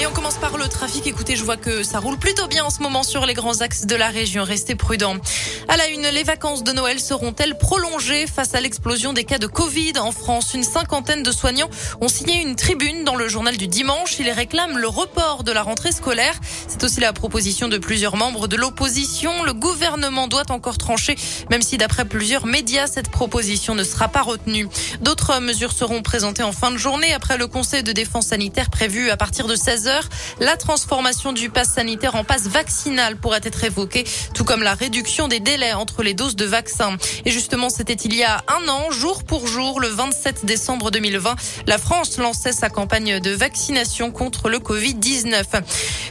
Et on commence par le trafic. Écoutez, je vois que ça roule plutôt bien en ce moment sur les grands axes de la région. Restez prudents. À la une, les vacances de Noël seront-elles prolongées face à l'explosion des cas de Covid en France? Une cinquantaine de soignants ont signé une tribune dans le journal du dimanche. Ils réclament le report de la rentrée scolaire. C'est aussi la proposition de plusieurs membres de l'opposition. Le gouvernement doit encore trancher, même si d'après plusieurs médias, cette proposition ne sera pas retenue. D'autres mesures seront présentées en fin de journée après le conseil de défense sanitaire prévu à partir de 16 la transformation du pass sanitaire en passe vaccinal pourrait être évoquée, tout comme la réduction des délais entre les doses de vaccins. Et justement, c'était il y a un an, jour pour jour, le 27 décembre 2020, la France lançait sa campagne de vaccination contre le Covid-19.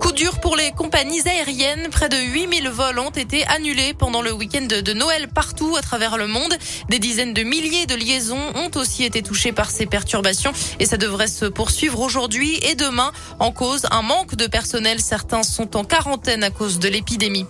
Coup dur pour les compagnies aériennes. Près de 8000 vols ont été annulés pendant le week-end de Noël partout à travers le monde. Des dizaines de milliers de liaisons ont aussi été touchées par ces perturbations et ça devrait se poursuivre aujourd'hui et demain en un manque de personnel. Certains sont en quarantaine à cause de l'épidémie.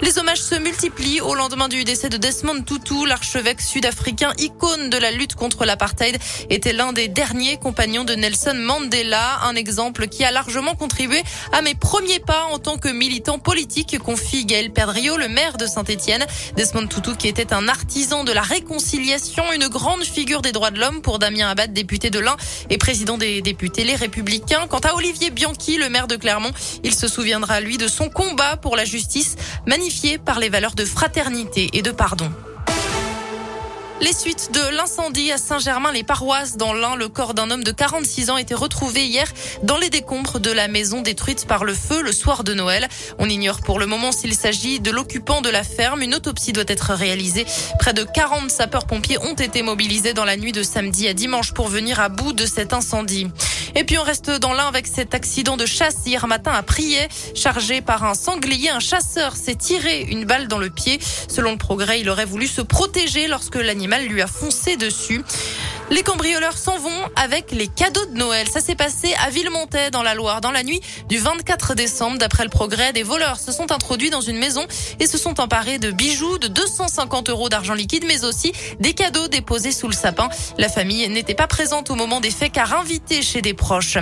Les hommages se multiplient au lendemain du décès de Desmond Tutu, l'archevêque sud-africain, icône de la lutte contre l'apartheid, était l'un des derniers compagnons de Nelson Mandela, un exemple qui a largement contribué à mes premiers pas en tant que militant politique, confie Gaël Perdriau, le maire de Saint-Etienne. Desmond Tutu qui était un artisan de la réconciliation, une grande figure des droits de l'homme pour Damien Abad, député de l'Ain et président des députés Les Républicains. Quant à Olivier Bianchi, le maire de Clermont, il se souviendra lui de son combat pour la justice, par les valeurs de fraternité et de pardon. Les suites de l'incendie à Saint-Germain-les-Paroisses dans l'Ain, le corps d'un homme de 46 ans été retrouvé hier dans les décombres de la maison détruite par le feu le soir de Noël. On ignore pour le moment s'il s'agit de l'occupant de la ferme. Une autopsie doit être réalisée. Près de 40 sapeurs-pompiers ont été mobilisés dans la nuit de samedi à dimanche pour venir à bout de cet incendie. Et puis on reste dans l'un avec cet accident de chasse hier matin à Prier. Chargé par un sanglier, un chasseur s'est tiré une balle dans le pied. Selon le progrès, il aurait voulu se protéger lorsque l'animal lui a foncé dessus. Les cambrioleurs s'en vont avec les cadeaux de Noël. Ça s'est passé à Villemontais dans la Loire dans la nuit du 24 décembre. D'après le progrès, des voleurs se sont introduits dans une maison et se sont emparés de bijoux, de 250 euros d'argent liquide, mais aussi des cadeaux déposés sous le sapin. La famille n'était pas présente au moment des faits car invitée chez des proches.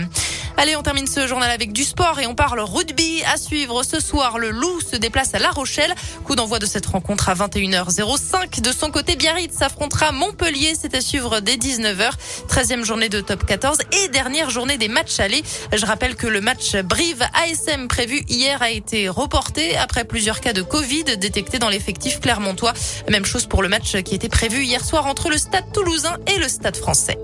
Allez, on termine ce journal avec du sport et on parle rugby. À suivre ce soir, le Loup se déplace à La Rochelle. Coup d'envoi de cette rencontre à 21h05. De son côté, Biarritz s'affrontera Montpellier. C'est à suivre dès 19h. 13e journée de top 14 et dernière journée des matchs allés. Je rappelle que le match Brive ASM prévu hier a été reporté après plusieurs cas de Covid détectés dans l'effectif clermontois. Même chose pour le match qui était prévu hier soir entre le stade toulousain et le stade français.